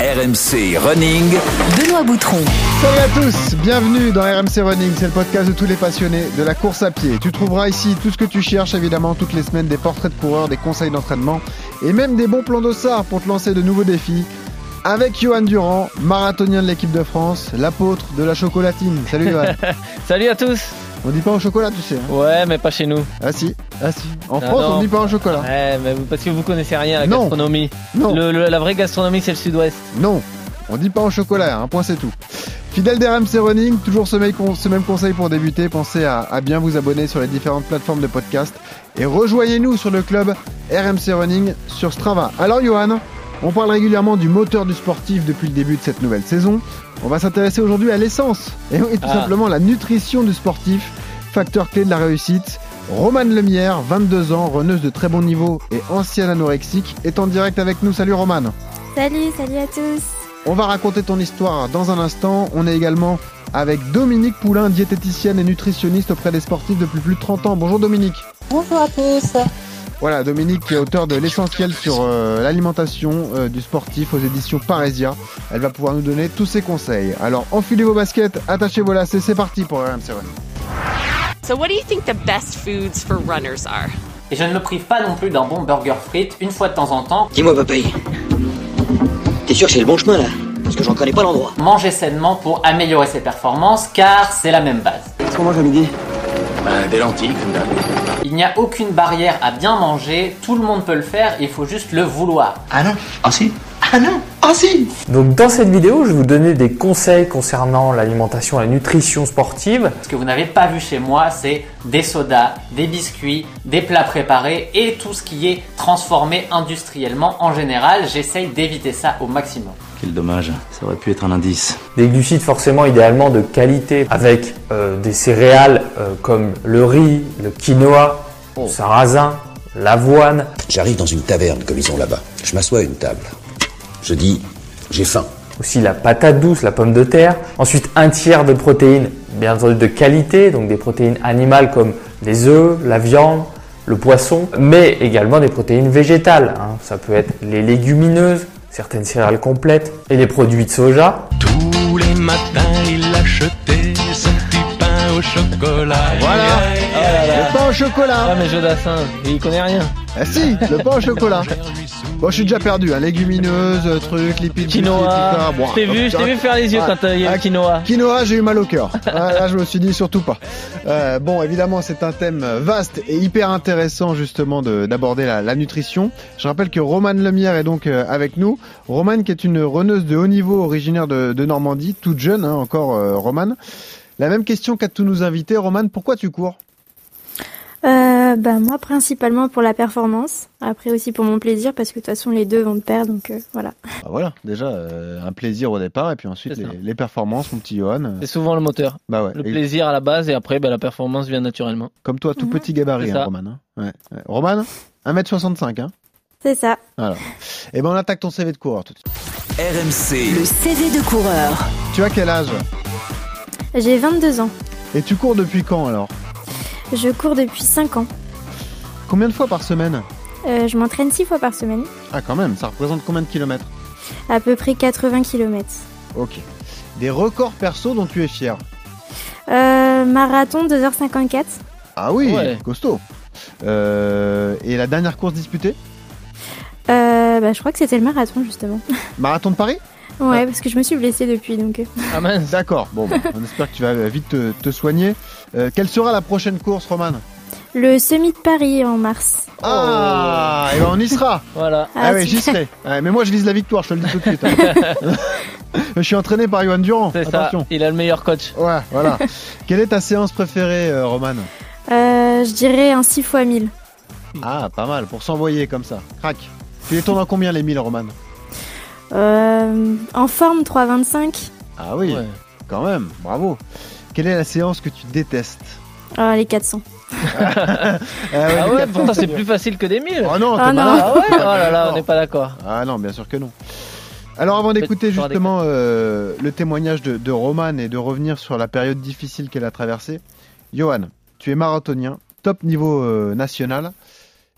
RMC Running. Benoît Boutron. Salut à tous, bienvenue dans RMC Running, c'est le podcast de tous les passionnés de la course à pied. Tu trouveras ici tout ce que tu cherches évidemment toutes les semaines, des portraits de coureurs, des conseils d'entraînement et même des bons plans d'ossard pour te lancer de nouveaux défis. Avec Johan Durand, marathonien de l'équipe de France, l'apôtre de la chocolatine. Salut Johan. Salut à tous On dit pas au chocolat, tu sais. hein. Ouais, mais pas chez nous. Ah si, ah si. En Ah France, non. on dit pas au chocolat. Ouais, mais parce que vous connaissez rien à la Non. gastronomie. Non, Le- le- la vraie gastronomie, c'est le sud-ouest. non, on dit pas au chocolat, un point c'est tout. Fidèle d'RMC Running, toujours ce même, con- ce même conseil pour débuter, pensez à, à bien vous abonner sur les différentes plateformes de podcast et rejoignez-nous sur le club RMC Running sur Strava. Alors Johan, on parle régulièrement du moteur du sportif depuis le début de cette nouvelle saison. On va s'intéresser aujourd'hui à l'essence et oui, tout Ah. simplement la nutrition du sportif, facteur clé de la réussite. Romane Lemierre, 22 ans, reneuse de très bon niveau et ancienne anorexique, est en direct avec nous. Salut Romane Salut, salut à tous. on va raconter ton histoire dans un instant. On est également avec Dominique Poulain, diététicienne et nutritionniste auprès des sportifs depuis plus de 30 ans. Bonjour Dominique. Bonjour à tous. Voilà, Dominique qui est auteur de l'essentiel sur euh, l'alimentation euh, du sportif aux éditions Parésia. Elle va pouvoir nous donner tous ses conseils. Alors enfilez vos baskets, attachez vos lacets, c'est parti pour RMC Running. So, what do you think the best foods for runners are? Et je ne me prive pas non plus d'un bon burger frites une fois de temps en temps. Dis-moi, Popeye, t'es sûr que c'est le bon chemin là? Parce que j'en connais pas l'endroit. Manger sainement pour améliorer ses performances car c'est la même base. Qu'est-ce qu'on mange à midi? Des lentilles, comme d'hab. Il n'y a aucune barrière à bien manger, tout le monde peut le faire, il faut juste le vouloir. Ah non? Ah si? Ah non Ah si Donc dans cette vidéo, je vais vous donner des conseils concernant l'alimentation et la nutrition sportive. Ce que vous n'avez pas vu chez moi, c'est des sodas, des biscuits, des plats préparés et tout ce qui est transformé industriellement en général. J'essaye d'éviter ça au maximum. Quel dommage, ça aurait pu être un indice. Des glucides forcément idéalement de qualité avec euh, des céréales euh, comme le riz, le quinoa, le sarrasin, l'avoine. J'arrive dans une taverne comme ils ont là-bas. Je m'assois à une table. Je dis, j'ai faim. aussi la patate douce, la pomme de terre. Ensuite, un tiers de protéines, bien entendu de qualité, donc des protéines animales comme les œufs, la viande, le poisson, mais également des protéines végétales. hein. Ça peut être les légumineuses, certaines céréales complètes et les produits de soja. Tous les matins, il achetait son petit pain au chocolat. Voilà, le pain au chocolat. Ah, mais Jodassin, il connaît rien. Ah si, le pain au chocolat. Bon, je suis déjà perdu, hein. légumineuses, euh, trucs, lipides, Quinoa. etc. Bon, Je t'ai vu, je t'ai vu faire les yeux quand euh, il y a Ah, quinoa. Quinoa, j'ai eu mal au cœur. Ah, Là, je me suis dit surtout pas. Euh, bon, évidemment, c'est un thème vaste et hyper intéressant justement de- d'aborder la, la nutrition. Je rappelle que Romane Lemierre est donc euh, avec nous. Romane qui est une reneuse de haut niveau originaire de, de Normandie, toute jeune hein, encore, euh, Romane. La même question qu'à tous nos invités. Romane, pourquoi tu cours? Euh, bah, moi, principalement pour la performance. Après aussi pour mon plaisir, parce que de toute façon, les deux vont de pair, donc euh, voilà. Ah, Voilà, déjà euh, un plaisir au départ et puis ensuite les, performances, mon petit Johan. Euh, C'est souvent le moteur. Bah ouais. Le Et plaisir à la base et après, ben, la performance vient naturellement. comme toi, tout Mhm. petit gabarit, hein, ça. Romane. hein. Ouais, ouais. Romane, 1m65. Hein. C'est ça. Voilà. Et ben on attaque ton CV de coureur tout de suite. RMC. Le CV de coureur. Tu as quel âge? J'ai 22 ans. Et tu cours depuis quand alors? Je cours depuis 5 ans. Combien de fois par semaine Euh, je m'entraîne 6 fois par semaine. Ah quand même, ça représente combien de kilomètres À peu près 80 km. Ok. Des records perso dont tu es fier Euh, marathon 2h54. Ah oui, Ouais. costaud. Euh, et la dernière course disputée Euh, bah, je crois que c'était le marathon, justement. Marathon de Paris Ouais, parce que je me suis blessée depuis, donc... euh. Ah mince. D'accord, bon, bah, on espère que tu vas vite te, te soigner. Euh, quelle sera la prochaine course, Romane Le semi de Paris en mars. Ah, et ben on y sera Voilà. Ah, oui, j'y super. serai. Ouais, mais moi je vise la victoire, je te le dis tout de suite. hein. je suis entraîné par Johan Durand, C'est ça. attention. Il a le meilleur coach. Ouais, voilà. Quelle est ta séance préférée, euh, Romane Euh, je dirais un 6 x 1000. Ah, pas mal, pour s'envoyer comme ça. Crac. Tu les tournes en combien les 1000, Romane Euh, en forme 3,25. Ah oui, Ouais. quand même, bravo. Quelle est la séance que tu détestes? Ah, les 400. Ah Ah ouais, les pourtant 400, c'est plus facile que des 1000. Oh non, t'es Ah non. Ah ouais Oh là là, on n'est pas d'accord. Ah non, bien sûr que non. Alors avant d'écouter justement euh, le témoignage de, de Roman et de revenir sur la période difficile qu'elle a traversée, Johan, tu es marathonien, top niveau euh, national.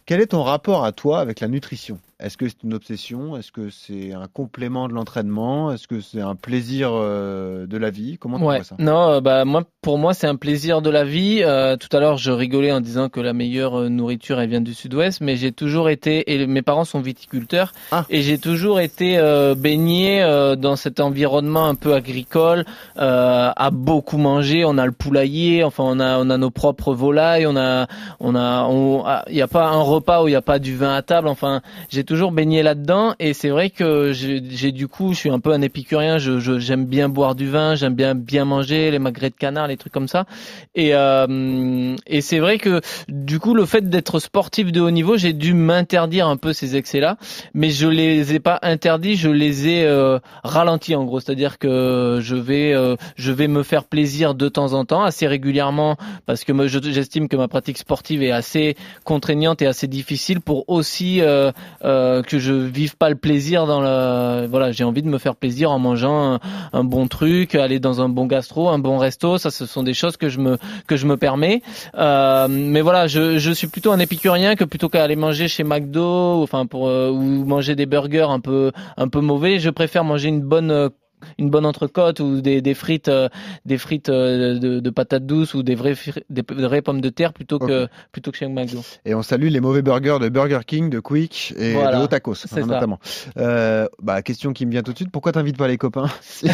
Quel est ton rapport à toi avec la nutrition? Est-ce que c'est une obsession? Est-ce que c'est un complément de l'entraînement? Est-ce que c'est un plaisir euh, de la vie? Comment tu Ouais. vois ça? Non, euh, bah moi, pour moi, c'est un plaisir de la vie. Euh, tout à l'heure, je rigolais en disant que la meilleure nourriture, elle vient du Sud-Ouest, mais j'ai toujours été et mes parents sont viticulteurs Ah. et j'ai toujours été baigné dans cet environnement un peu agricole, à beaucoup manger. On a le poulailler, enfin, on a on a nos propres volailles, on a on a ah, il y a pas un repas où il y a pas du vin à table. Enfin, j'ai toujours baigné là-dedans et c'est vrai que j'ai du coup, je suis un peu un épicurien. Je je- j'aime bien boire du vin, j'aime bien bien manger les magrets de canard, les trucs comme ça. Et euh, et c'est vrai que du coup, le fait d'être sportif de haut niveau, j'ai dû m'interdire un peu ces excès-là, mais je les ai pas interdits, je les ai euh, ralentis en gros. C'est-à-dire que je vais euh, je vais me faire plaisir de temps en temps, assez régulièrement, parce que je- j'estime que ma pratique sportive est assez contraignante et assez difficile pour aussi euh, euh, que je vive pas le plaisir dans le voilà j'ai envie de me faire plaisir en mangeant un, un bon truc aller dans un bon gastro un bon resto ça ce sont des choses que je me que je me permets. Euh, mais voilà je, je suis plutôt un épicurien que plutôt qu'à aller manger chez McDo enfin pour euh, ou manger des burgers un peu un peu mauvais je préfère manger une bonne euh, une bonne entrecôte ou des, des frites euh, des frites euh, de, de patates douces ou des vraies des vraies pommes de terre plutôt que plutôt que chez McDo Et on salue les mauvais burgers de Burger King, de Quick et Voilà. de Otakos, hein, notamment. Euh, bah, question qui me vient tout de suite. Pourquoi t'invites pas les copains?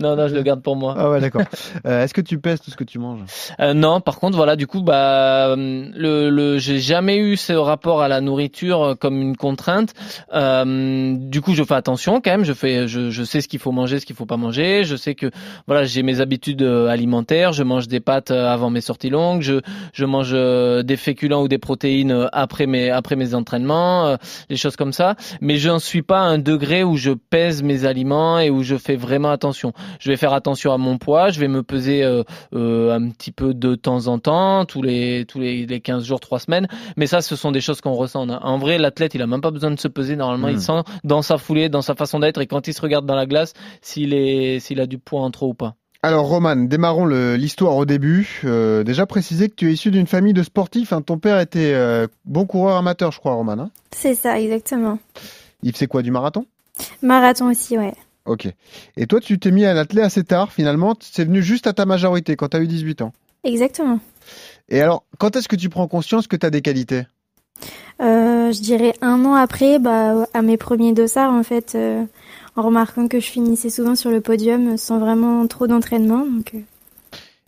Non non je le garde pour moi Ah ouais, d'accord. Euh, Est-ce que tu pèses tout ce que tu manges? Euh, non, par contre, voilà, du coup, bah, le, le, j'ai jamais eu ce rapport à la nourriture euh, comme une contrainte. Euh, du coup, je fais attention quand même. Je fais, je, je sais ce qu'il faut manger, ce qu'il faut pas manger. Je sais que, voilà, j'ai mes habitudes euh, alimentaires. Je mange des pâtes euh, avant mes sorties longues. Je, je mange euh, des féculents ou des protéines après mes, après mes entraînements, des choses comme ça. Mais je n'en suis pas à un degré où je pèse mes aliments et où je fais vraiment attention. Je vais faire attention à mon poids. Je vais me peser euh, euh, un petit peu de temps en temps, tous les tous les, les 15 jours, 3 semaines. Mais ça, ce sont des choses qu'on ressent. En vrai, l'athlète, il a même pas besoin de se peser. Normalement, il sent dans sa foulée, dans sa façon d'être, et quand il se regarde dans la glace, s'il est s'il a du poids en trop ou pas. Alors Roman, démarrons l'histoire au début. Euh, déjà préciser que tu es issu d'une famille de sportifs. hein. Ton père était euh, bon coureur amateur, je crois, Roman. hein C'est ça, exactement. Il faisait quoi du marathon? Marathon aussi, ouais. Ok. Et toi, tu t'es mis à l'athlète assez tard, finalement. C'est venu juste à ta majorité, quand tu as eu 18 ans. Exactement. Et alors, quand est-ce que tu prends conscience que tu as des qualités? Euh, je dirais un an après, bah, à mes premiers dossards, en fait, euh, en remarquant que je finissais souvent sur le podium sans vraiment trop d'entraînement. Donc, euh,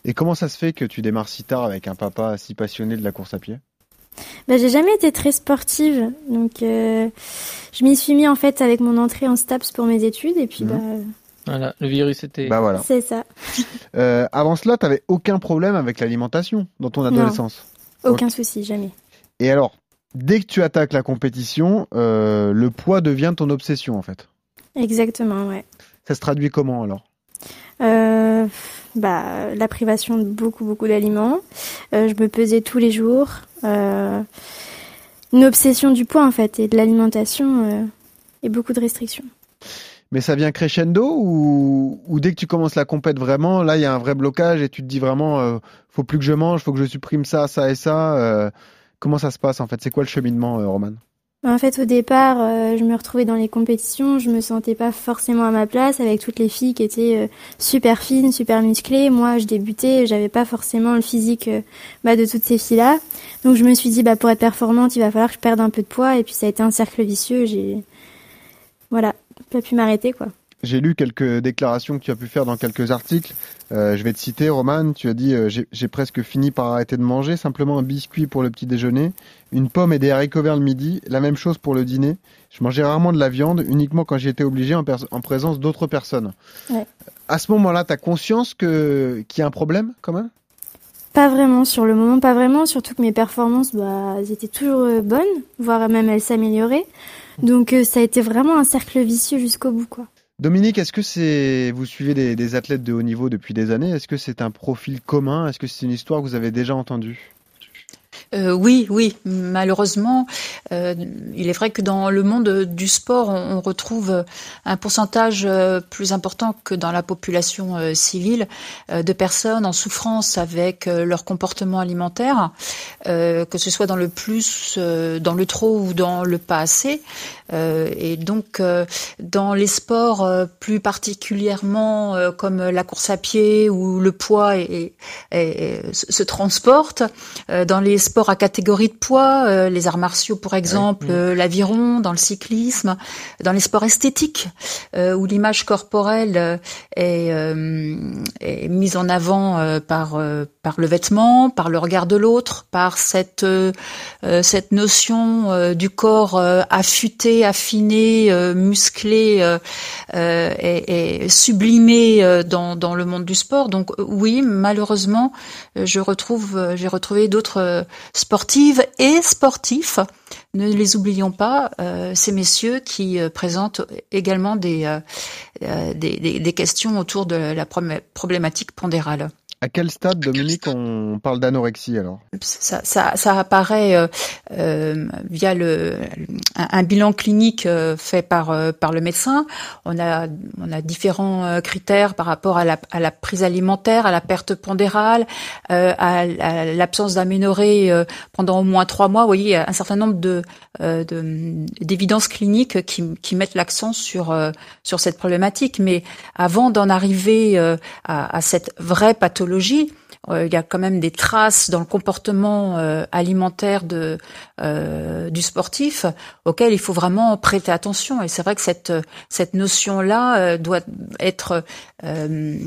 Et comment ça se fait que tu démarres si tard avec un papa si passionné de la course à pied? Bah, j'ai jamais été très sportive, donc euh, je m'y suis mis en fait avec mon entrée en STAPS pour mes études, et puis Mhm. bah, Voilà, le virus était. Bah voilà. c'est ça, Euh, avant cela, tu aucun problème avec l'alimentation dans ton adolescence? Aucun souci, jamais. Et alors, dès que tu attaques la compétition, euh, le poids devient ton obsession en fait? Exactement, ouais. Ça se traduit comment alors? Euh, bah, la privation de beaucoup, beaucoup d'aliments. Euh, je me pesais tous les jours. Euh, une obsession du poids, en fait, et de l'alimentation, et beaucoup de restrictions. Mais ça vient crescendo ou, ou dès que tu commences la compète vraiment, là il y a un vrai blocage et tu te dis vraiment, faut plus que je mange, faut que je supprime ça, ça et ça. comment ça se passe en fait? C'est quoi le cheminement, Roman? En fait, au départ, euh, je me retrouvais dans les compétitions, je me sentais pas forcément à ma place avec toutes les filles qui étaient euh, super fines, super musclées. Moi, je débutais, j'avais pas forcément le physique euh, bah, de toutes ces filles-là. Donc, je me suis dit, bah, pour être performante, il va falloir que je perde un peu de poids. Et puis, ça a été un cercle vicieux. J'ai, voilà, pas pu m'arrêter, quoi. J'ai lu quelques déclarations que tu as pu faire dans quelques articles. Euh, je vais te citer, Roman. Tu as dit euh, j'ai presque fini par arrêter de manger, simplement un biscuit pour le petit déjeuner, une pomme et des haricots verts le midi, la même chose pour le dîner. Je mangeais rarement de la viande, uniquement quand j'y étais obligé en, en présence d'autres personnes. Ouais. À ce moment-là, tu as conscience qu'il y a un problème quand même Pas vraiment, sur le moment, pas vraiment. Surtout que mes performances, bah, elles étaient toujours euh, bonnes, voire même elles s'amélioraient. Donc, euh, ça a été vraiment un cercle vicieux jusqu'au bout, quoi. Dominique, est-ce que c'est vous suivez des, athlètes de haut niveau depuis des années? Est-ce que c'est un profil commun? Est-ce que c'est une histoire que vous avez déjà entendue? Euh, oui, oui, malheureusement, euh, il est vrai que dans le monde du sport, on, retrouve un pourcentage euh, plus important que dans la population euh, civile de personnes en souffrance avec leur comportement alimentaire, que ce soit dans le plus, dans le trop ou dans le pas assez. Et donc, dans les sports plus particulièrement comme la course à pied où le poids est- se transporte, dans les sports à catégorie de poids, euh, les arts martiaux pour exemple, euh, l'aviron, dans le cyclisme, dans les sports esthétiques euh, où l'image corporelle euh, est, euh, est mise en avant euh, par euh, par le vêtement, par le regard de l'autre, par cette cette notion euh, du corps euh, affûté, affiné, euh, musclé euh, euh, et, et sublimé euh, dans dans le monde du sport. Donc oui, malheureusement, je retrouve j'ai retrouvé d'autres euh, sportives et sportifs. Ne les oublions pas, euh, ces messieurs qui euh, présentent également des, euh, euh, des, questions autour de la problé- problématique pondérale. À quel stade, Dominique, on parle d'anorexie alors? Ça, ça, ça apparaît euh, euh, via le, un, un bilan clinique euh, fait par, par le médecin. On a, on a différents critères par rapport à la, à la prise alimentaire, à la perte pondérale, à, à l'absence d'aménorrhée pendant au moins trois mois. Vous voyez, il y a un certain nombre de, de- d'évidences cliniques qui, qui mettent l'accent sur, sur cette problématique. Mais avant d'en arriver à, à cette vraie pathologie, euh, il y a quand même des traces dans le comportement euh, alimentaire de euh, du sportif auquel il faut vraiment prêter attention. Et c'est vrai que cette cette notion-là doit être euh,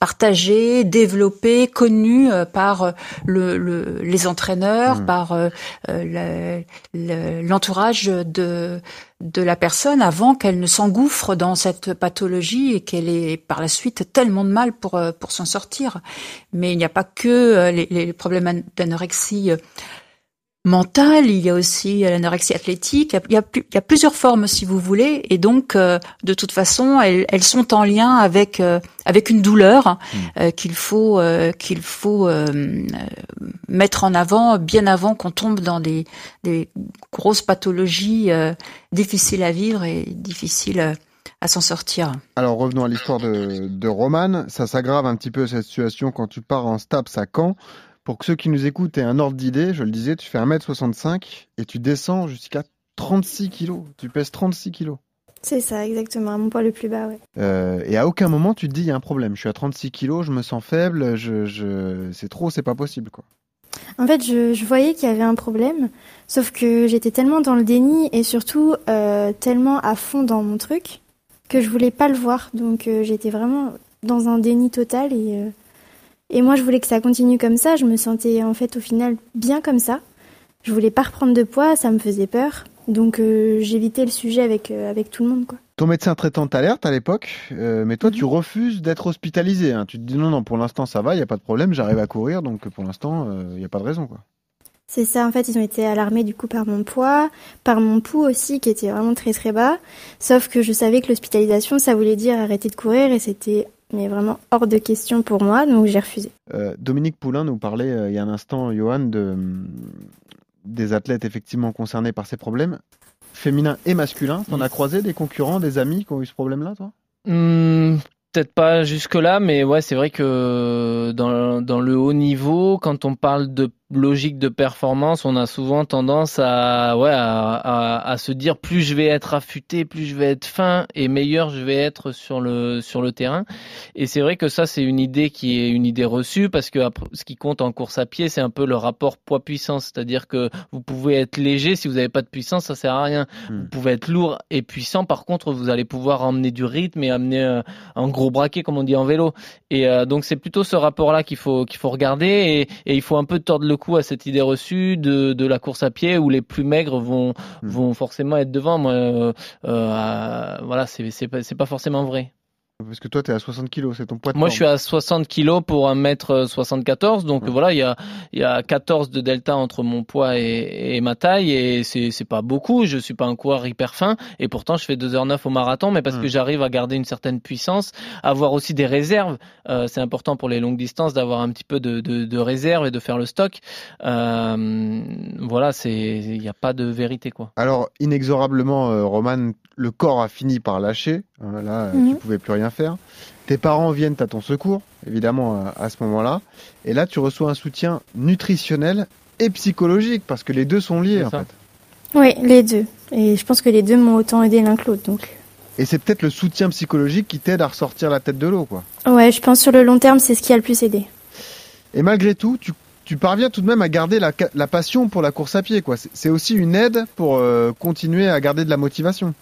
partagée, développée, connue par le, le- les entraîneurs, Mm. par le- le- l'entourage de de la personne avant qu'elle ne s'engouffre dans cette pathologie et qu'elle ait par la suite tellement de mal pour euh, pour s'en sortir. Mais il n'y a pas que euh, les, les problèmes d'anorexie euh, mentale, il y a aussi euh, l'anorexie athlétique, il y a, il y plusieurs formes si vous voulez, et donc euh, de toute façon elles, elles sont en lien avec euh, avec une douleur euh, qu'il faut qu'il faut mettre en avant bien avant qu'on tombe dans des, des grosses pathologies difficiles à vivre et difficiles à s'en sortir. Alors revenons à l'histoire de, de Roman. Ça s'aggrave un petit peu cette situation quand tu pars en STAPS à Caen. Pour que ceux qui nous écoutent aient un ordre d'idée, je le disais, tu fais 1m65 et tu descends jusqu'à 36 kilos. Tu pèses 36 kilos. C'est ça, exactement, à mon poids le plus bas, ouais. Euh, et à aucun moment tu te dis il y a un problème. Je suis à 36 kilos, je me sens faible, je, je... c'est trop, c'est pas possible quoi. En fait, je, je voyais qu'il y avait un problème, sauf que j'étais tellement dans le déni et surtout euh, tellement à fond dans mon truc que je voulais pas le voir. Donc euh, j'étais vraiment dans un déni total et, et moi je voulais que ça continue comme ça. Je me sentais en fait au final bien comme ça. Je voulais pas reprendre de poids, ça me faisait peur. Donc euh, j'évitais le sujet avec, euh, avec tout le monde quoi. Ton médecin traitant t'alerte à l'époque, euh, mais toi tu refuses d'être hospitalisé. hein. Tu te dis non, non, pour l'instant ça va, il n'y a pas de problème, j'arrive à courir, donc pour l'instant il n'y a pas de raison. quoi. C'est ça, en fait, ils ont été alarmés du coup par mon poids, par mon pouls aussi, qui était vraiment très très bas. Sauf que je savais que l'hospitalisation, ça voulait dire arrêter de courir et c'était mais vraiment hors de question pour moi, donc j'ai refusé. Euh, Dominique Poulain nous parlait euh, il y a un instant, Johan, de, des athlètes effectivement concernés par ces problèmes, féminins et masculins. T'en as croisé des concurrents, des amis qui ont eu ce problème-là, toi? Hmm, Peut-être pas jusque-là, mais ouais, c'est vrai que dans, dans le haut niveau, quand on parle de logique de performance, on a souvent tendance à, ouais, à, à, à se dire plus je vais être affûté, plus je vais être fin et meilleur je vais être sur le, sur le terrain. Et c'est vrai que ça, c'est une idée qui est une idée reçue parce que ce qui compte en course à pied, c'est un peu le rapport poids-puissance. C'est-à-dire que vous pouvez être léger, si vous n'avez pas de puissance, ça sert à rien. Vous pouvez être lourd et puissant, par contre, vous allez pouvoir emmener du rythme et amener euh, un gros braquet, comme on dit en vélo. Et euh, donc, c'est plutôt ce rapport-là qu'il faut, qu'il faut regarder et, et il faut un peu tordre le cou à cette idée reçue de, de la course à pied où les plus maigres vont, vont forcément être devant. Moi, euh, euh, voilà, c'est, pas, c'est pas forcément vrai. Parce que toi, t'es à 60 kilos, c'est ton poids de Moi, forme. je suis à 60 kilos pour 1m74, donc Ouais. voilà, il y a, y a 14 de delta entre mon poids et, et ma taille, et c'est, pas beaucoup. Je suis pas un coureur hyper fin, et pourtant je fais 2h09 au marathon, mais parce Mm. que j'arrive à garder une certaine puissance, avoir aussi des réserves. Euh, c'est important pour les longues distances d'avoir un petit peu de, de, de réserve et de faire le stock. Euh, voilà, c'est, il n'y a pas de vérité quoi. Alors, inexorablement, euh, Roman, le corps a fini par lâcher. Hein, là, euh, Mhm. tu pouvais plus rien faire. Tes parents viennent à ton secours, évidemment, à, à ce moment-là. Et là, tu reçois un soutien nutritionnel et psychologique, parce que les deux sont liés, en fait. Oui, les deux. Et je pense que les deux m'ont autant aidé l'un que l'autre. Donc, Et c'est peut-être le soutien psychologique qui t'aide à ressortir la tête de l'eau, quoi. ouais, je pense sur le long terme, c'est ce qui a le plus aidé. Et malgré tout, tu, tu parviens tout de même à garder la, passion pour la course à pied, quoi. C'est- C'est aussi une aide pour euh, continuer à garder de la motivation.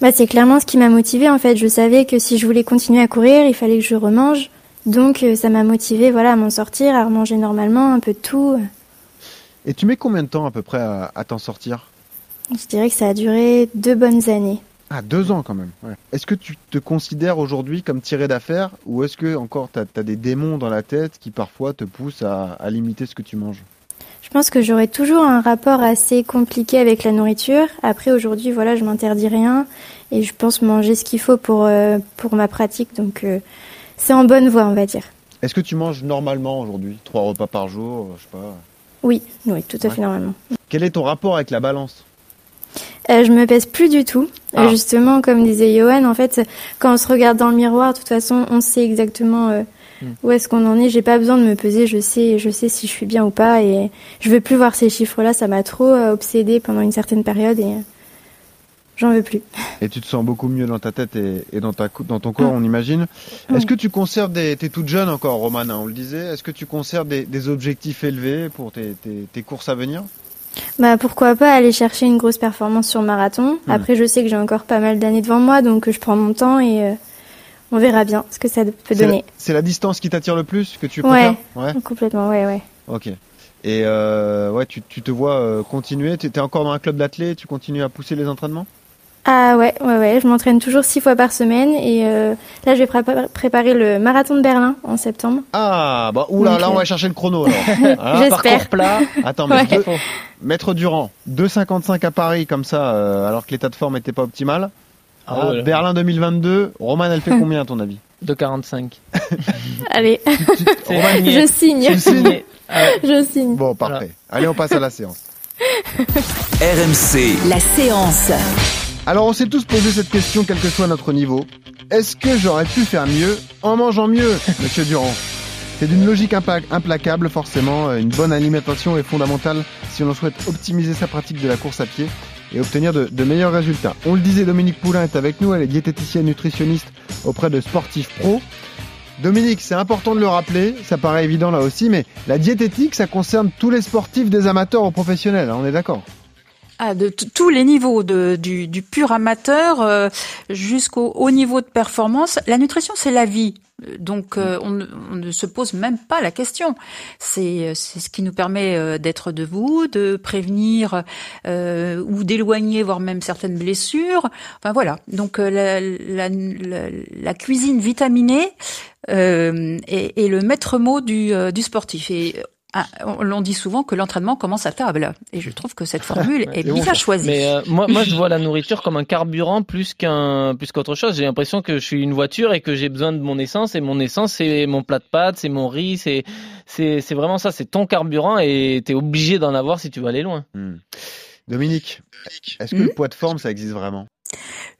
Bah, c'est clairement ce qui m'a motivée en fait. Je savais que si je voulais continuer à courir, il fallait que je remange. Donc euh, ça m'a motivée voilà, à m'en sortir, à remanger normalement, un peu de tout. Et tu mets combien de temps à peu près à, à t'en sortir? Je dirais que ça a duré deux bonnes années. Ah, deux ans quand même. ouais. Est-ce que tu te considères aujourd'hui comme tiré d'affaire ou est-ce que encore tu as, des démons dans la tête qui parfois te poussent à, à limiter ce que tu manges? Pense que j'aurais toujours un rapport assez compliqué avec la nourriture. Après aujourd'hui, voilà, je m'interdis rien et je pense manger ce qu'il faut pour euh, pour ma pratique. Donc euh, c'est en bonne voie, on va dire. Est-ce que tu manges normalement aujourd'hui Trois repas par jour, euh, je sais pas. Oui, oui, tout à Ouais. fait normalement. Quel est ton rapport avec la balance? Euh, je me pèse plus du tout. Ah. Justement, comme disait Johan, en fait, quand on se regarde dans le miroir, de toute façon, on sait exactement. Où est-ce qu'on en est? J'ai pas besoin de me peser. Je sais, je sais si je suis bien ou pas. Et je veux plus voir ces chiffres-là. Ça m'a trop euh, obsédée pendant une certaine période et euh, j'en veux plus. Et tu te sens beaucoup mieux dans ta tête et, et dans, ta, dans ton corps, on imagine. Mm. Est-ce que tu conserves des... T'es toute jeune encore, Romana, on le disait. Est-ce que tu conserves des, des objectifs élevés pour tes, tes- tes courses à venir? Bah pourquoi pas aller chercher une grosse performance sur marathon. Hmm. Après, je sais que j'ai encore pas mal d'années devant moi, donc je prends mon temps et euh, on verra bien ce que ça peut donner. C'est la distance qui t'attire le plus que tu préfères Ouais. Complètement, ouais, ouais. Ok. Et euh, ouais, tu, tu te vois euh, continuer? Tu es encore dans un club d'athlètes, tu continues à pousser les entraînements? Ah ouais, ouais, ouais. Je m'entraîne toujours six fois par semaine et euh, là, je vais prépa- préparer le marathon de Berlin en septembre. Ah, bah oula, là on va chercher le chrono alors. Hein J'espère. Parcours plat. Attends, mais Ouais. deux- Maître Durand, 2,55 à Paris comme ça, euh, alors que l'état de forme était pas optimal. Ah Ah. Berlin 2022, Roman, elle fait combien à ton avis De 45. Allez, je signe. Je signe. Bon, parfait. Allez, on passe à la séance. RMC, La séance. Alors, on s'est tous posé cette question, quel que soit notre niveau. Est-ce que j'aurais pu faire mieux en mangeant mieux, monsieur Durand? C'est d'une logique implacable, forcément. Une bonne alimentation est fondamentale si l'on souhaite optimiser sa pratique de la course à pied et obtenir de, meilleurs résultats. On le disait, Dominique Poulain est avec nous, elle est diététicienne nutritionniste auprès de sportifs pro. Dominique, c'est important de le rappeler, ça paraît évident là aussi, mais la diététique, ça concerne tous les sportifs, des amateurs aux professionnels, hein, on est d'accord? Ah, de tous les niveaux, du pur amateur euh, jusqu'au haut niveau de performance. La nutrition, c'est la vie. Donc, euh, on, ne- on ne se pose même pas la question. C'est euh, ce qui nous permet euh, d'être debout, de prévenir euh, ou d'éloigner, voire même certaines blessures. Enfin voilà. Donc, euh, la, la, la, cuisine vitaminée euh, est, est le maître mot du, du sportif. Et l'on dit souvent que l'entraînement commence à table. Et je trouve que cette formule est bien choisie. Mais euh, moi, moi, je vois la nourriture comme un carburant plus qu'un, plus qu'autre chose. J'ai l'impression que je suis une voiture et que j'ai besoin de mon essence. Et mon essence, c'est mon plat de pâtes, c'est mon riz, c'est, c'est, c'est vraiment ça. C'est ton carburant et t'es obligé d'en avoir si tu veux aller loin. Hmm. Dominique, est-ce que Hmm le poids de forme, ça existe vraiment?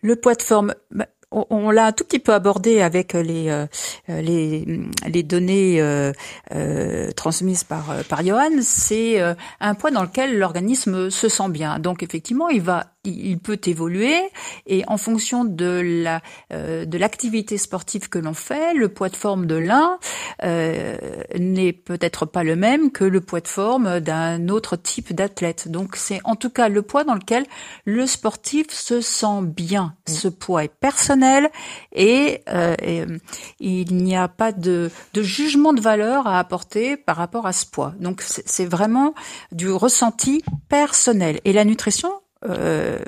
Le poids de forme, bah, on, l'a un tout petit peu abordé avec les euh, les, les données euh, euh, transmises par euh, par Johan. C'est euh, un poids dans lequel l'organisme se sent bien. Donc effectivement, il va il peut évoluer et en fonction de la euh, de l'activité sportive que l'on fait, le poids de forme de l'un euh, n'est peut-être pas le même que le poids de forme d'un autre type d'athlète. Donc c'est en tout cas le poids dans lequel le sportif se sent bien. Ce poids est personnel et, euh, et, euh, il n'y a pas de, de jugement de valeur à apporter par rapport à ce poids. Donc c'est vraiment du ressenti personnel. Et la nutrition euh,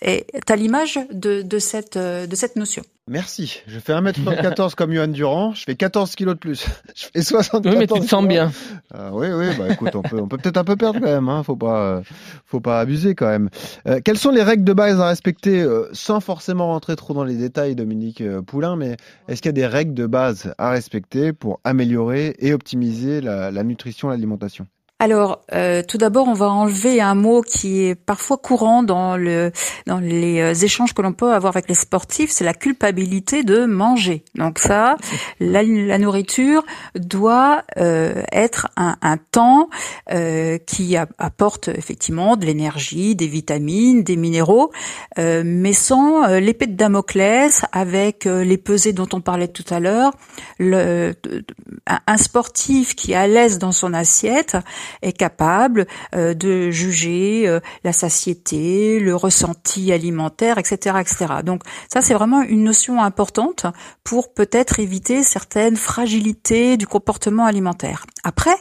est à l'image de, de, cette, de cette notion. Merci. Je fais 1m74 comme Johan Durand. Je fais 14 kilos de plus. Je fais 74 Oui, mais tu te sens bien. Ah, oui, oui. Bah écoute, on peut, on peut peut-être un peu perdre quand même. Hein. Faut pas, faut pas abuser quand même. Euh, quelles sont les règles de base à respecter, euh, sans forcément rentrer trop dans les détails, Dominique euh, Poulain, mais est-ce qu'il y a des règles de base à respecter pour améliorer et optimiser la, la nutrition, l'alimentation? Alors, euh, tout d'abord, on va enlever un mot qui est parfois courant dans le dans les euh, échanges que l'on peut avoir avec les sportifs, c'est la culpabilité de manger. Donc ça, la, nourriture doit euh, être un, temps euh, qui apporte effectivement de l'énergie, des vitamines, des minéraux, euh, mais sans euh, l'épée de Damoclès, avec les pesées dont on parlait tout à l'heure. Un sportif qui est à l'aise dans son assiette est capable euh, de juger euh, la satiété, le ressenti alimentaire, etc., etc. Donc ça, c'est vraiment une notion importante pour peut-être éviter certaines fragilités du comportement alimentaire. Après,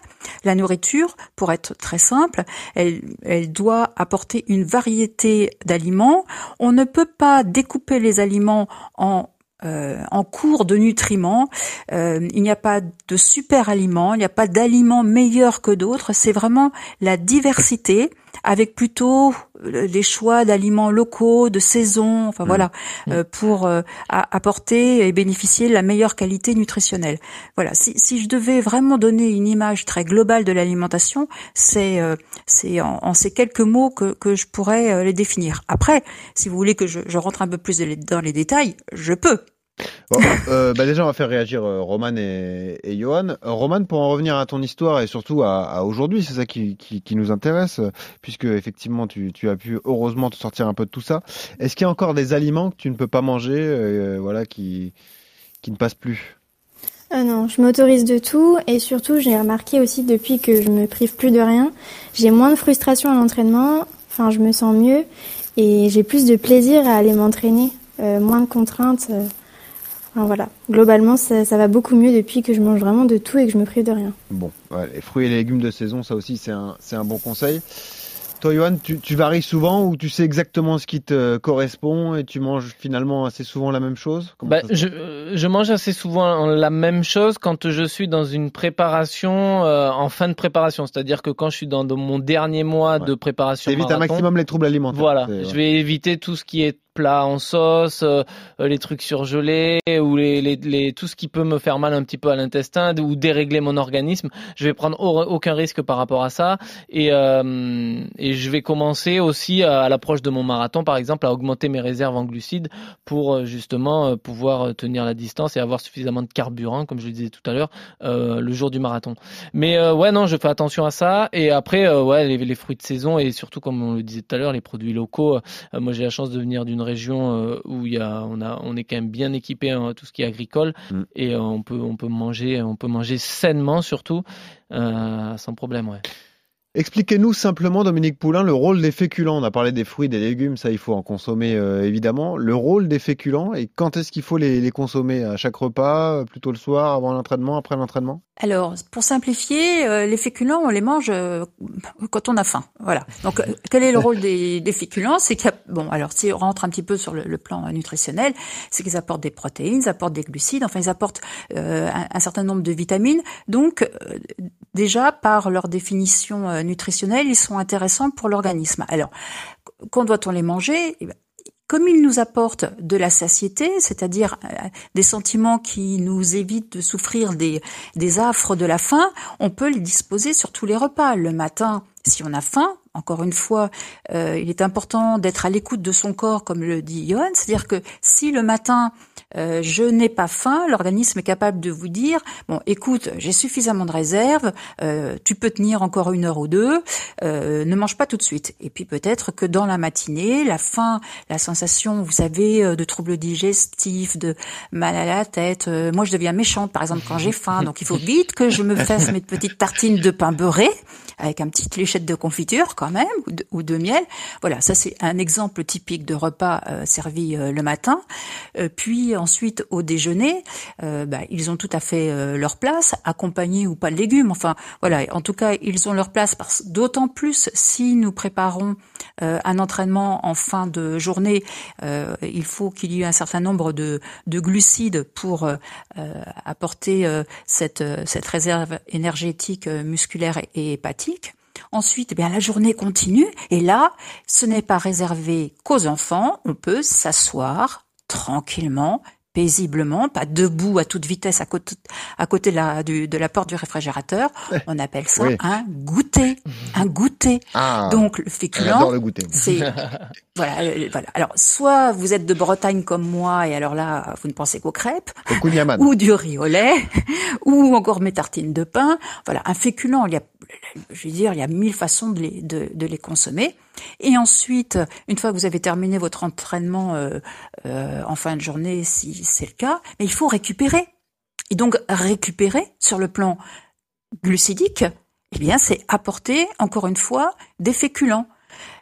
la nourriture, pour être très simple, elle, elle doit apporter une variété d'aliments. On ne peut pas découper les aliments en euh, en cours de nutriments. Euh, il n'y a pas de super aliments, il n'y a pas d'aliments meilleurs que d'autres. C'est vraiment la diversité avec plutôt euh, les choix d'aliments locaux, de saison, enfin mmh. voilà, mmh. pour apporter et bénéficier de la meilleure qualité nutritionnelle. Voilà, si, si je devais vraiment donner une image très globale de l'alimentation, c'est c'est en, ces quelques mots que, que je pourrais les définir. Après, si vous voulez que je, je rentre un peu plus dans les détails, je peux. Euh, bah déjà, on va faire réagir euh, Roman et, Johan. Euh, Roman, pour en revenir à ton histoire et surtout à, aujourd'hui, c'est ça qui, nous intéresse, puisque effectivement, tu, as pu heureusement te sortir un peu de tout ça. Est-ce qu'il y a encore des aliments que tu ne peux pas manger, euh, voilà, qui, ne passent plus? Ah non, je m'autorise de tout et surtout j'ai remarqué aussi depuis que je me prive plus de rien, j'ai moins de frustration à l'entraînement, enfin je me sens mieux et j'ai plus de plaisir à aller m'entraîner, euh, moins de contraintes. Euh, voilà, globalement, ça, va beaucoup mieux depuis que je mange vraiment de tout et que je me prive de rien. Bon, les fruits et les légumes de saison, ça aussi, c'est un, un bon conseil. Toi, Johan, tu, tu, varies souvent ou tu sais exactement ce qui te correspond et tu manges finalement assez souvent la même chose? Bah, je, je, mange assez souvent la même chose quand je suis dans une préparation euh, en fin de préparation. C'est-à-dire que quand je suis dans, mon dernier mois de préparation. Évite un maximum les troubles alimentaires. Voilà, je vais éviter tout ce qui est plats en sauce, euh, les trucs surgelés ou les, les, les, tout ce qui peut me faire mal un petit peu à l'intestin ou dérégler mon organisme. Je vais prendre aucun risque par rapport à ça et, euh, et je vais commencer aussi à, l'approche de mon marathon par exemple à augmenter mes réserves en glucides pour euh, justement euh, pouvoir tenir la distance et avoir suffisamment de carburant comme je le disais tout à l'heure le jour du marathon. Mais ouais non je fais attention à ça et après ouais les, les, fruits de saison et surtout comme on le disait tout à l'heure les produits locaux. moi j'ai la chance de venir d'une région euh, où il y a, on a, on est quand même bien équipé en tout ce qui est agricole mm. et euh, on peut, on peut manger, on peut manger sainement surtout, euh, sans problème, ouais. Expliquez-nous simplement, Dominique Poulain, le rôle des féculents. On a parlé des fruits, des légumes, ça il faut en consommer euh, évidemment. Le rôle des féculents et quand est-ce qu'il faut les, consommer? À chaque repas, euh, plutôt le soir, avant l'entraînement, après l'entraînement? Alors, pour simplifier, euh, les féculents, on les mange quand on a faim. Voilà. Donc, quel est le rôle des, féculents? C'est qu'il bon, alors si on rentre un petit peu sur le, le plan nutritionnel, c'est qu'ils apportent des protéines, ils apportent des glucides, enfin ils apportent un, un, certain nombre de vitamines. Donc, déjà par leur définition nutritionnels, ils sont intéressants pour l'organisme. Alors, quand doit-on les manger? Eh ben, comme ils nous apportent de la satiété, c'est-à-dire euh, des sentiments qui nous évitent de souffrir des, des affres de la faim, on peut les disposer sur tous les repas. Le matin, si on a faim, encore une fois, euh, il est important d'être à l'écoute de son corps, comme le dit Johan, c'est-à-dire que si le matin euh, je n'ai pas faim, l'organisme est capable de vous dire bon, écoute, j'ai suffisamment de réserves, euh, tu peux tenir encore une heure ou deux, euh, ne mange pas tout de suite. Et puis peut-être que dans la matinée, la faim, la sensation, vous savez, de troubles digestifs, de mal à la tête. moi, je deviens méchante, par exemple, quand j'ai faim, donc il faut vite que je me fasse mes petites tartines de pain beurré avec un petit léchette de confiture quand ou de, miel. Voilà, ça c'est un exemple typique de repas euh, servi euh, le matin. Euh, puis ensuite au déjeuner, euh, bah, ils ont tout à fait leur place, accompagnés ou pas de légumes. Enfin voilà, en tout cas ils ont leur place. D'autant plus si nous préparons un entraînement en fin de journée, il faut qu'il y ait un certain nombre de, de glucides pour apporter cette, réserve énergétique musculaire et hépatique. Ensuite, eh bien, la journée continue et là, ce n'est pas réservé qu'aux enfants. On peut s'asseoir tranquillement, paisiblement, pas debout à toute vitesse à côté, à côté de, la, du- de la porte du réfrigérateur. On appelle ça Oui. un goûter, un goûter. Ah, Donc le féculent, adore le goûter. c'est voilà, euh, voilà. Alors soit vous êtes de Bretagne comme moi et alors là vous ne pensez qu'aux crêpes, ou du riz au lait, ou encore mes tartines de pain. Voilà, un féculent, il y a, je veux dire, il y a mille façons de les, de, de les consommer. Et ensuite, une fois que vous avez terminé votre entraînement euh, euh, en fin de journée, si c'est le cas, mais il faut récupérer. Et donc récupérer sur le plan glucidique, eh bien, c'est apporter encore une fois des féculents.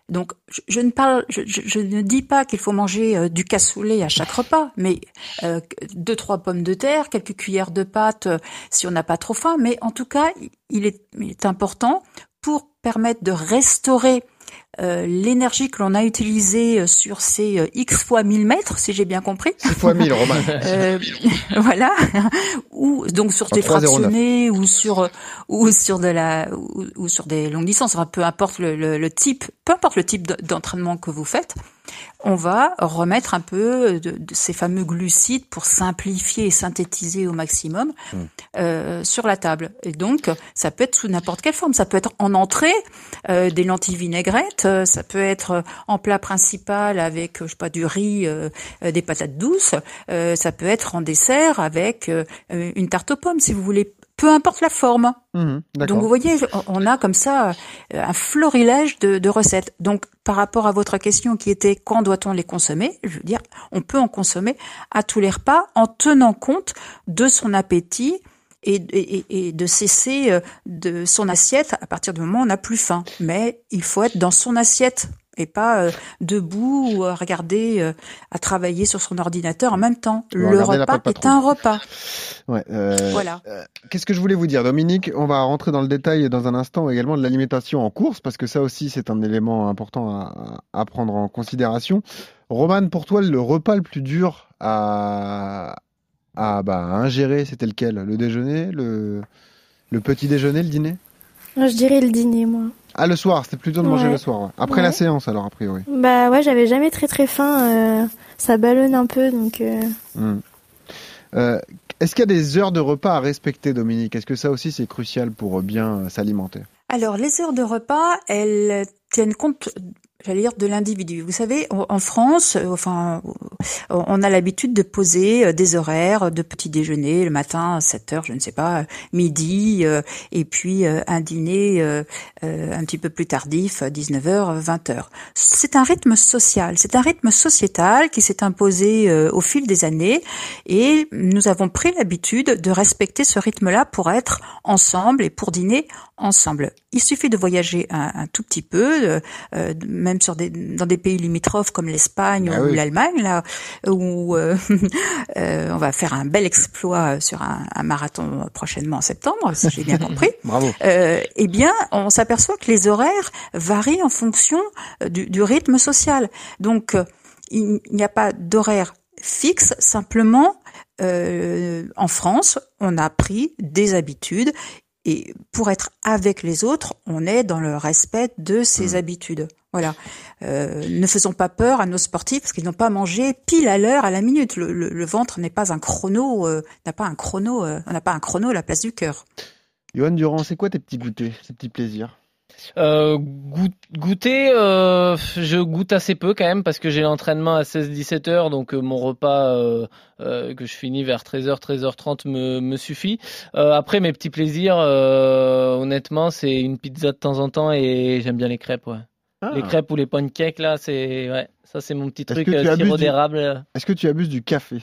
Donc, je, je ne parle, je, je- je ne dis pas qu'il faut manger euh, du cassoulet à chaque repas, mais euh, deux trois pommes de terre, quelques cuillères de pâte euh, si on n'a pas trop faim. Mais en tout cas, il est, il est important pour permettre de restaurer euh, l'énergie que l'on a utilisée euh, sur ces euh, x fois 1000 mètres, si j'ai bien compris. 6 fois 1000, Romain. Euh, voilà ou donc sur En des 3,09. fractionnés ou sur ou sur de la ou, ou sur des longues distances enfin peu importe le, le, le type peu importe le type de- d'entraînement que vous faites on va remettre un peu de, de ces fameux glucides pour simplifier et synthétiser au maximum euh, sur la table. Et donc, ça peut être sous n'importe quelle forme. Ça peut être en entrée, euh, des lentilles vinaigrettes. Euh, ça peut être euh, en plat principal avec, euh, je sais pas, du riz, euh, des patates douces. euh, ça peut être en dessert avec euh, une tarte aux pommes, si vous voulez. Peu importe la forme. Mhm, Donc vous voyez, on- a comme ça un florilège de, de recettes. Donc par rapport à votre question qui était quand doit-on les consommer, je veux dire, on peut en consommer à tous les repas en tenant compte de son appétit et, et- et de cesser euh, de son assiette à partir du moment où on n'a plus faim. Mais il faut être dans son assiette et pas euh, debout ou à regarder, euh, à travailler sur son ordinateur en même temps. Le regarder repas est un repas. Ouais, euh, Voilà. Qu'est-ce que je voulais vous dire, Dominique? On va rentrer dans le détail dans un instant également de l'alimentation en course, parce que ça aussi, c'est un élément important à, à prendre en considération. Roman, pour toi, le repas le plus dur à, à, bah, ingérer, c'était lequel? Le déjeuner? Le, le petit déjeuner, le dîner? Moi, je dirais le dîner, moi. Ah, le soir, c'était plutôt de manger Ouais. le soir. ouais. Après Ouais. la séance, alors, a priori. Bah ouais, j'avais jamais très très faim. euh, ça ballonne un peu, donc. euh, Hmm. Euh, Est-ce qu'il y a des heures de repas à respecter, Dominique? Est-ce que ça aussi, c'est crucial pour bien s'alimenter? Alors, les heures de repas, elles tiennent compte, j'allais dire, de l'individu. Vous savez, en France, euh, enfin, euh, on a l'habitude de poser euh, des horaires de petit déjeuner le matin à 7 heures, je ne sais pas, midi, et puis un dîner un petit peu plus tardif, 19h, 20h. C'est un rythme social, c'est un rythme sociétal qui s'est imposé au fil des années et nous avons pris l'habitude de respecter ce rythme-là pour être ensemble et pour dîner ensemble. Il suffit de voyager un, tout petit peu, même sur des, dans des pays limitrophes comme l'Espagne Ah ou oui. l'Allemagne, là où euh, euh, on va faire un bel exploit sur un, un marathon prochainement en septembre, si j'ai bien compris. Bravo. Euh, eh bien, on s'aperçoit que les horaires varient en fonction du, du rythme social. Donc, il n'y a pas d'horaire fixe, simplement, euh, en France, on a pris des habitudes et pour être avec les autres, on est dans le respect de ces habitudes. Voilà. Euh, ne faisons pas peur à nos sportifs parce qu'ils n'ont pas mangé pile à l'heure, à la minute. Le, le- le ventre n'est pas un chrono, euh, n'a pas un chrono, euh, on n'a pas un chrono à la place du cœur. Johan Durand, c'est quoi tes petits goûters, ces petits plaisirs? Euh, goût- goûter, euh, je goûte assez peu quand même parce que j'ai l'entraînement à 16-17 heures, donc euh, mon repas euh, euh, que je finis vers 13h, 13h30 me, me suffit. Euh, après mes petits plaisirs, euh, honnêtement, c'est une pizza de temps en temps et j'aime bien les crêpes, ouais. Ah. Les crêpes ou les pancakes là, c'est ouais, Ça, c'est mon petit truc euh, sirop du- d'érable. Est-ce que tu abuses du café?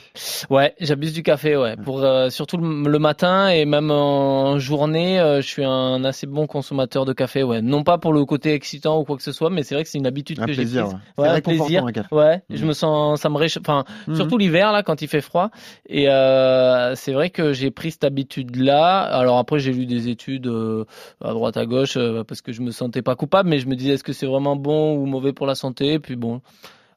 Ouais, j'abuse du café, ouais. Pour euh, surtout le, le matin et même en journée, euh, je suis un assez bon consommateur de café, ouais. Non pas pour le côté excitant ou quoi que ce soit, mais c'est vrai que c'est une habitude Un que j'ai prise. ouais. Ouais, un plaisir. un café. Ouais, Mhm. je me sens, ça me réchauffe. Enfin, Mhm. surtout l'hiver là, quand il fait froid. Et euh, c'est vrai que j'ai pris cette habitude-là. Alors après, j'ai lu des études euh, à droite à gauche euh, parce que je me sentais pas coupable, mais je me disais est-ce que c'est vraiment bon ou mauvais pour la santé? Et puis bon,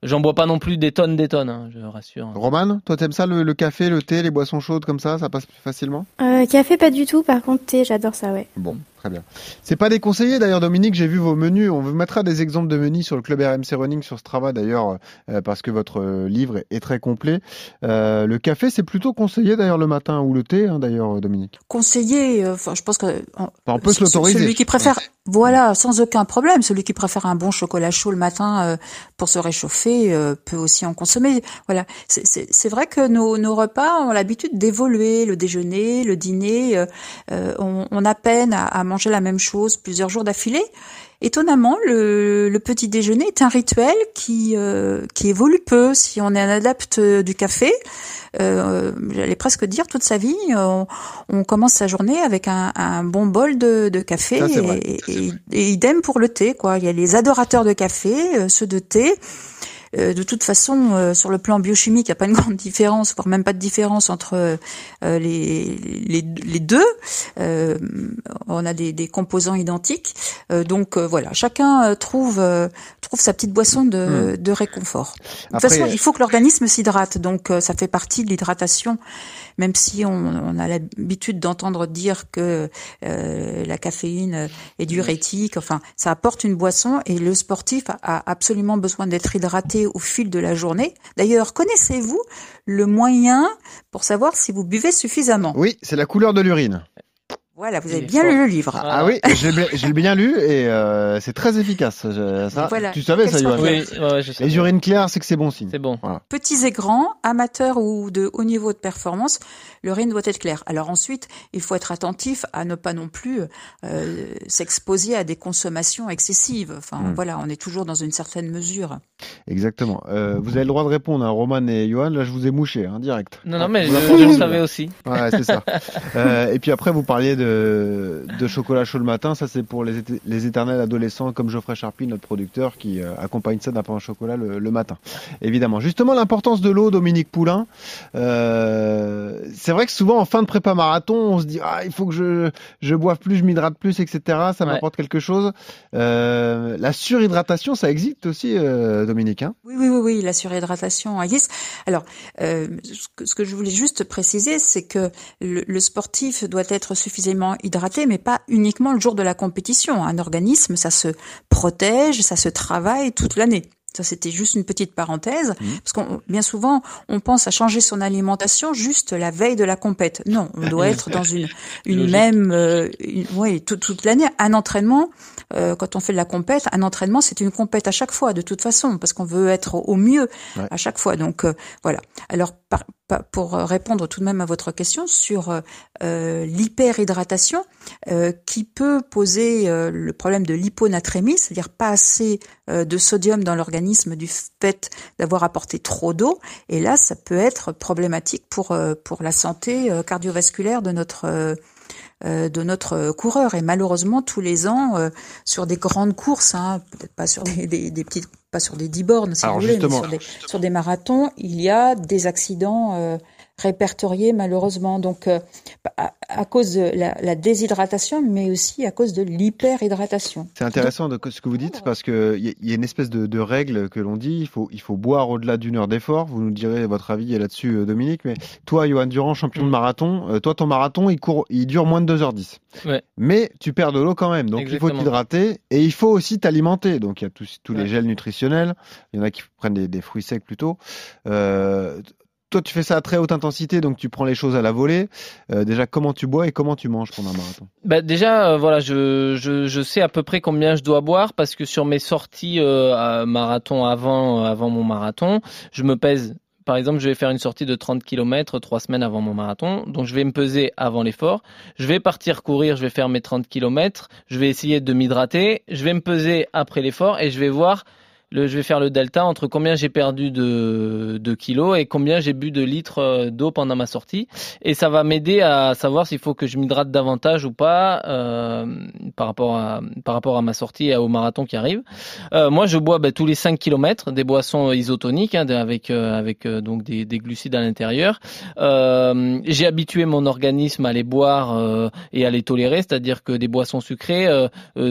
j'en bois pas non plus des tonnes, des tonnes, hein, je rassure. Roman, toi t'aimes ça le, le café, le thé, les boissons chaudes comme ça, ça passe plus facilement? Euh, café, pas du tout. Par contre, thé, j'adore ça, ouais. Bon, très bien. C'est pas déconseillé d'ailleurs, Dominique. J'ai vu vos menus. On vous mettra des exemples de menus sur le club RMC Running sur Strava d'ailleurs, euh, parce que votre euh, livre est, très complet. Euh, le café, c'est plutôt conseillé d'ailleurs le matin ou le thé, hein, d'ailleurs, euh, Dominique? Conseiller, euh, enfin, je pense que Enfin, on peut se l'autoriser. Celui qui préfère, voilà, sans aucun problème, celui qui préfère un bon chocolat chaud le matin euh, pour se réchauffer euh, peut aussi en consommer. Voilà, c'est- vrai que nos, nos repas ont l'habitude d'évoluer, le déjeuner, le dîner, euh, euh, on, on a peine à, à manger la même chose plusieurs jours d'affilée. Étonnamment, le, le petit déjeuner est un rituel qui euh, qui évolue peu si on est un adepte du café. Euh, J'allais presque dire toute sa vie, on, on commence sa journée avec un, un bon bol de, de café Ça, et, et- et idem pour le thé. Quoi. Il y a les adorateurs de café, euh, ceux de thé. Euh, de toute façon, euh, sur le plan biochimique, il n'y a pas une grande différence, voire même pas de différence entre euh, les, les, les deux. Euh, on a des, des composants identiques. Euh, donc euh, voilà, chacun euh, trouve euh, trouve sa petite boisson de, de réconfort. De toute façon, euh, il faut que l'organisme s'hydrate, donc euh, ça fait partie de l'hydratation. Même si on, a l'habitude d'entendre dire que euh, la caféine est diurétique, enfin, ça apporte une boisson et le sportif a absolument besoin d'être hydraté au fil de la journée. D'ailleurs, connaissez-vous le moyen pour savoir si vous buvez suffisamment? Oui, c'est la couleur de l'urine. Voilà, vous avez bien lu le livre. Ah, oui, j'ai bien- lu et euh, c'est très efficace. Je- ça, Voilà. Tu savais ça, Johan Oui, ouais, ouais, je sais. Les urines claires, c'est que c'est bon signe. C'est bon. Voilà. Petits et grands, amateurs ou de haut niveau de performance, l'urine doit être claire. Alors ensuite, il faut être attentif à ne pas non plus euh, s'exposer à des consommations excessives. Enfin Mm. voilà, on est toujours dans une certaine mesure. Exactement. Euh, vous avez le droit de répondre, hein, Roman et Johan. Là, je vous ai mouché, hein, direct. Non, non, mais Vous je, le savais aussi. Ouais, c'est ça. Euh, et puis après, vous parliez de, de chocolat chaud le matin. Ça, c'est pour les, éte- les éternels adolescents comme Geoffrey Charpie, notre producteur, qui euh, accompagne ça d'un pain au chocolat le, le matin. Évidemment. Justement, l'importance de l'eau, Dominique Poulain. Euh, c'est vrai que souvent, en fin de prépa marathon, on se dit, ah, il faut que je, je boive plus, je m'hydrate plus, etc. Ça Ouais. m'apporte quelque chose. Euh, la surhydratation, ça existe aussi, euh, Dominique. Hein? Oui, oui, oui, oui, la surhydratation existe. Alors, euh, ce, que, ce que je voulais juste préciser, c'est que le, le sportif doit être suffisamment hydraté, mais pas uniquement le jour de la compétition. Un organisme, ça se protège, ça se travaille toute l'année. Ça, c'était juste une petite parenthèse, parce qu'on bien souvent, on pense à changer son alimentation juste la veille de la compète. Non, on doit être dans une une Logique. même, euh, une- oui, toute, toute l'année. Un entraînement, euh, quand on fait de la compète, un entraînement, c'est une compète à chaque fois, de toute façon, parce qu'on veut être au mieux Ouais. à chaque fois. Donc euh, voilà. Alors par- pour euh, répondre tout de même à votre question sur euh, euh, l'hyperhydratation, euh, qui peut poser euh, le problème de l'hyponatrémie, c'est-à-dire pas assez euh, de sodium dans l'organisme du fait d'avoir apporté trop d'eau. Et là, ça peut être problématique pour pour la santé cardiovasculaire de notre de notre euh, coureur. Et malheureusement, tous les ans, euh, sur des grandes courses, hein, peut-être pas sur des, des, des petites, pas sur des 10 bornes, si vous voulez, mais sur des, sur des marathons, il y a des accidents euh, répertoriés malheureusement. Donc, euh, à, à cause de la, la déshydratation, mais aussi à cause de l'hyperhydratation. C'est intéressant de, ce que vous dites parce que il y, y a une espèce de, de règle que l'on dit. Il faut, il faut boire au-delà d'une heure d'effort. Vous nous direz votre avis là-dessus, euh, Dominique. Mais toi, Johan Durand, champion de marathon, euh, toi, ton marathon, il court, il dure moins de 2h10. Ouais. Mais tu perds de l'eau quand même. Donc, il faut t'hydrater et il faut aussi t'alimenter. Donc, il y a tous, tous les gels nutritionnels. Il y en a qui prennent des, des fruits secs plutôt. Euh, toi, tu fais ça à très haute intensité, donc tu prends les choses à la volée. Euh, déjà, comment tu bois et comment tu manges pendant un marathon? Bah déjà, euh, voilà, je, je, sais à peu près combien je dois boire parce que sur mes sorties euh, à marathon avant, avant mon marathon, je me pèse. Par exemple, je vais faire une sortie de 30 km trois semaines avant mon marathon, donc je vais me peser avant l'effort. Je vais partir courir, je vais faire mes 30 km, je vais essayer de m'hydrater, je vais me peser après l'effort et je vais voir le, je vais faire le delta entre combien j'ai perdu de, de kilos et combien j'ai bu de litres euh, d'eau pendant ma sortie. Et ça va m'aider à savoir s'il faut que je m'hydrate davantage ou pas euh, par rapport à par rapport à ma sortie et au marathon qui arrive. Euh, moi, je bois ben, tous les 5 km des boissons isotoniques hein, avec euh, avec euh, donc des, des, glucides à l'intérieur. J'ai habitué mon organisme à les boire et à les tolérer, c'est-à-dire que des boissons sucrées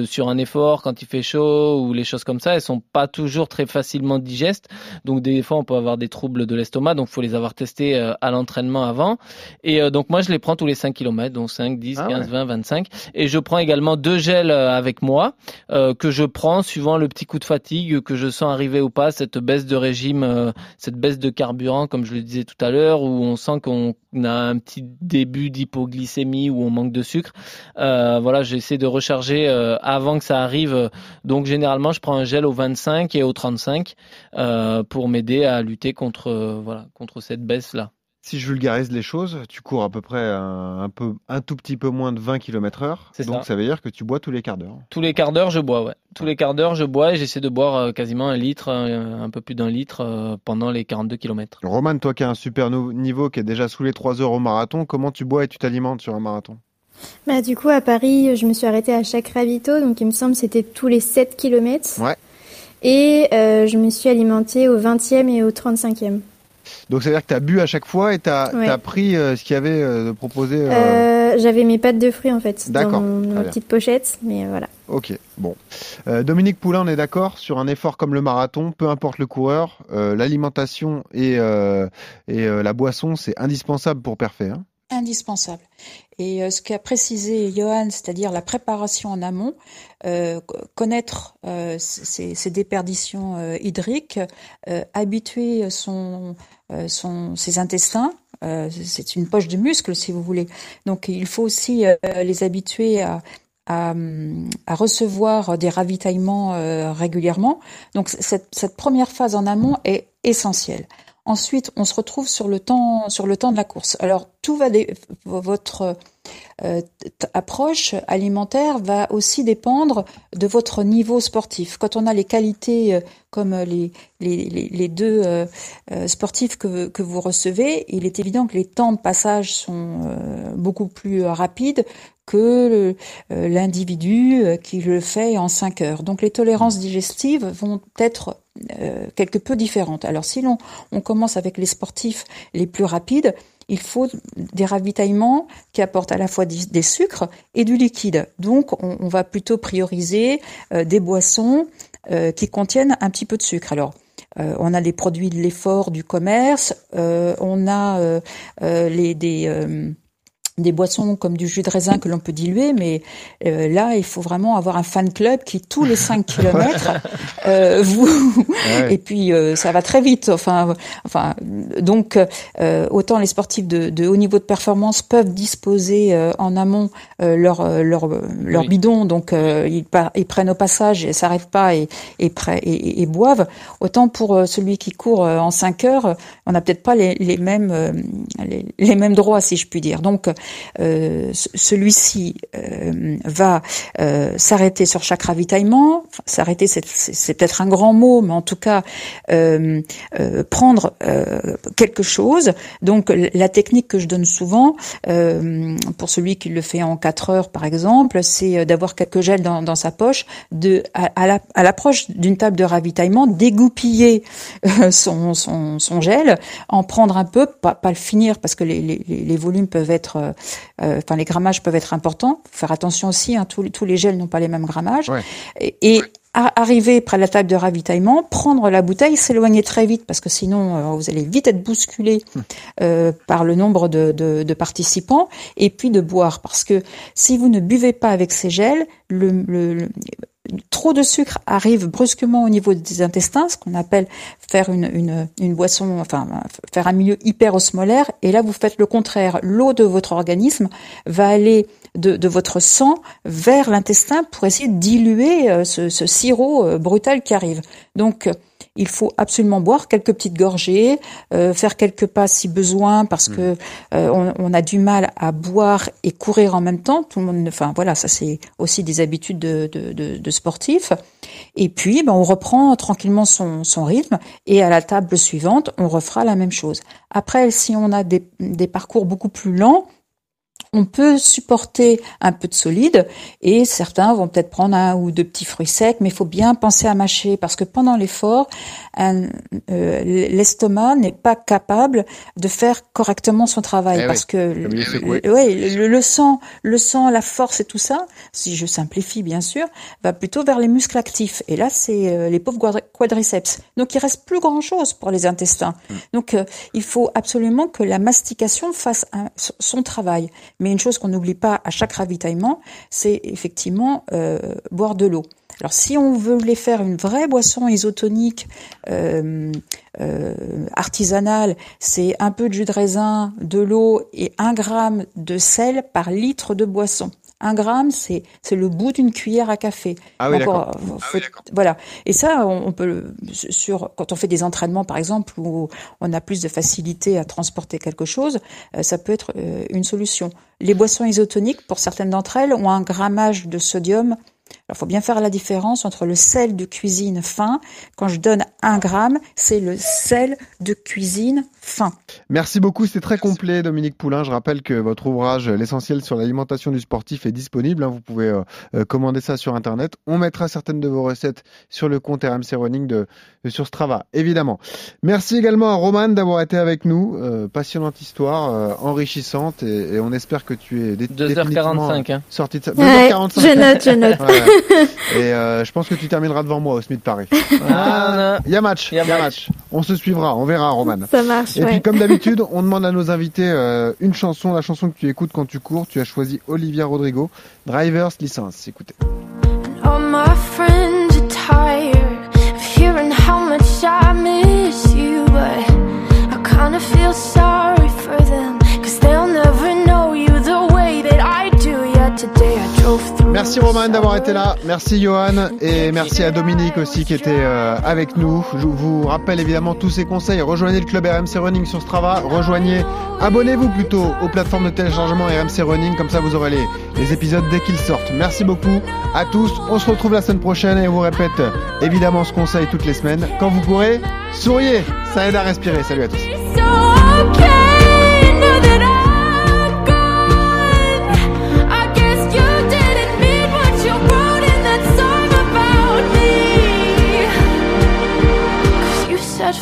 sur un effort quand il fait chaud ou les choses comme ça, elles sont pas toujours très facilement digestes. Donc des fois, on peut avoir des troubles de l'estomac, donc faut les avoir testés à l'entraînement avant. Et donc moi, je les prends tous les 5 km, donc 5, 10, 15, 20, 25. Et je prends également deux gels avec moi que je prends suivant le petit coup de fatigue que je sens arriver ou pas, cette baisse de régime, cette baisse de carburant, comme je le disais tout à l'heure, où on sent qu'on a un petit début d'hypoglycémie, où on manque de sucre. Euh, voilà, j'essaie de recharger euh, avant que ça arrive. Donc généralement, je prends un gel au 25 et au 35 euh, pour m'aider à lutter contre voilà contre cette baisse là. Si je vulgarise les choses, tu cours à peu près un, peu, un tout petit peu moins de 20 km heure. Donc ça. veut dire que tu bois tous les quarts d'heure. Tous les quarts d'heure, je bois, ouais. Tous les quarts d'heure, je bois et j'essaie de boire euh, quasiment un litre, euh, un peu plus d'un litre euh, pendant les 42 km. Roman, toi qui as un super niveau, qui est déjà sous les 3 heures au marathon, comment tu bois et tu t'alimentes sur un marathon? Bah, Du coup, à Paris, je me suis arrêtée à chaque ravito, donc il me semble que c'était tous les 7 km. Ouais. Et je me suis alimentée au 20e et au 35e. Donc, ça veut dire que tu as bu à chaque fois et tu as, pris euh, ce qu'il y avait euh, de proposé euh, euh... J'avais mes pâtes de fruits en fait dans ma petite pochette, mais voilà. Ok, bon. Dominique Poulain, on est d'accord sur un effort comme le marathon, peu importe le coureur, l'alimentation et, et la boisson, c'est indispensable pour parfait. Hein indispensable. Et euh, ce qu'a précisé Johan, c'est-à-dire la préparation en amont, euh, connaître euh, ces, déperditions hydriques, habituer son, son, ses intestins, c'est une poche de muscle si vous voulez. Donc il faut aussi les habituer à, à, à, recevoir des ravitaillements régulièrement. Donc cette, cette première phase en amont est essentielle. Ensuite, on se retrouve sur le temps, sur le temps de la course. Alors, tout va, votre euh, approche alimentaire va aussi dépendre de votre niveau sportif. Quand on a les qualités euh, comme les, les, deux euh, sportifs que, que vous recevez, il est évident que les temps de passage sont beaucoup plus rapides que l'individu qui le fait en 5 heures. Donc les tolérances digestives vont être quelque peu différentes. Alors si l'on on commence avec les sportifs les plus rapides, il faut des ravitaillements qui apportent à la fois des sucres et du liquide. Donc, on, va plutôt prioriser euh, des boissons euh, qui contiennent un petit peu de sucre. Alors, euh, on a les produits de l'effort du commerce, on a les des des boissons comme du jus de raisin que l'on peut diluer, mais euh, là, il faut vraiment avoir un fan club qui tous les 5 kilomètres euh, vous et puis euh, ça va très vite. Enfin, enfin, donc autant les sportifs de, de, haut niveau de performance peuvent disposer en amont leur leur leur bidon, donc ils, ils, prennent au passage et s'arrêtent pas et et, et, et, boivent. Autant pour celui qui court en 5 heures, on n'a peut-être pas les, les mêmes les, les mêmes droits, si je puis dire. Donc euh, celui-ci euh, va euh, s'arrêter sur chaque ravitaillement. s'arrêter, c'est peut-être un grand mot, mais en tout cas prendre quelque chose. Donc la technique que je donne souvent pour celui qui le fait en 4 heures, par exemple, c'est d'avoir quelques gels dans, dans, sa poche, à, l'approche d'une table de ravitaillement, dégoupiller son, gel, en prendre un peu, pas, le finir parce que les volumes peuvent être euh, enfin les grammages peuvent être importants. Faut faire attention aussi, hein, tous, tous, les gels n'ont pas les mêmes grammages. Et, arriver près de la table de ravitaillement, prendre la bouteille, s'éloigner très vite parce que sinon euh, vous allez vite être bousculé euh, par le nombre de, participants, et puis de boire parce que si vous ne buvez pas avec ces gels, le, le, trop de sucre arrive brusquement au niveau des intestins, ce qu'on appelle faire une, une, une, boisson, enfin faire un milieu hyperosmolaire, et là vous faites le contraire. L'eau de votre organisme va aller de, de votre sang vers l'intestin pour essayer de diluer euh, ce, ce sirop euh, brutal qui arrive. Donc il faut absolument boire quelques petites gorgées, euh, faire quelques pas si besoin, parce que euh, on, on a du mal à boire et courir en même temps. Tout le monde, enfin voilà, ça c'est aussi des habitudes de, de, de, de sportifs. Et puis, ben, on reprend tranquillement son, son rythme et à la table suivante, on refera la même chose. Après, si on a des, des parcours beaucoup plus lents, on peut supporter un peu de solide et certains vont peut-être prendre un ou deux petits fruits secs, mais il faut bien penser à mâcher parce que pendant l'effort, euh, l'estomac n'est pas capable de faire correctement son travail Eh parce oui, que le, ouais, le, le sang, le sang, la force et tout ça, si je simplifie bien sûr, va plutôt vers les muscles actifs et là c'est euh, les pauvres quadri- quadriceps. Donc il reste plus grand chose pour les intestins. Donc euh, il faut absolument que la mastication fasse un- son travail. Mais une chose qu'on n'oublie pas à chaque ravitaillement, c'est effectivement euh, boire de l'eau. Alors si on voulait faire une vraie boisson isotonique euh, euh, artisanale, c'est un peu de jus de raisin, de l'eau et un gramme de sel par litre de boisson. Un gramme, c'est c'est le bout d'une cuillère à café. Ah oui, d'accord. euh, faut- voilà. Et ça, on on peut le- sur quand on fait des entraînements, par exemple, où on a plus de facilité à transporter quelque chose, euh, ça peut être euh, une solution. Les boissons isotoniques, pour certaines d'entre elles, ont un grammage de sodium. Alors, faut bien faire la différence entre le sel de cuisine fin. Quand je donne un gramme, c'est le sel de cuisine fin. Merci beaucoup, c'était très complet, Dominique Poulain. Je rappelle que votre ouvrage L'essentiel sur l'alimentation du sportif est disponible. hein. Vous pouvez euh, euh, commander ça sur Internet. On mettra certaines de vos recettes sur le compte RMC Running de, de- sur Strava, évidemment. Merci également à Roman d'avoir été avec nous. Euh, passionnante histoire, euh, enrichissante, et, et on espère que tu es dé- 2h45, définitivement, hein. euh, sorti de ça. Ouais, 2h45. je note, je note. Ouais. Et euh, je pense que tu termineras devant moi au Smith Paris. Ah, Il y a match, il y a match. On se suivra, on verra, Roman. Ça marche, Et puis, comme d'habitude, on demande à nos invités euh, une chanson, la chanson que tu écoutes quand tu cours. Tu as choisi Olivia Rodrigo, Driver's License. Écoutez. All my friends are tired Merci Roman d'avoir été là, merci Johan et merci à Dominique aussi qui était euh, avec nous. Je vous rappelle évidemment tous ces conseils. Rejoignez le club RMC Running sur Strava, rejoignez, abonnez-vous plutôt aux plateformes de téléchargement RMC Running, comme ça vous aurez les, les épisodes dès qu'ils sortent. Merci beaucoup à tous, on se retrouve la semaine prochaine et on vous répète évidemment ce conseil toutes les semaines. Quand vous courez, souriez, ça aide à respirer. Salut à tous.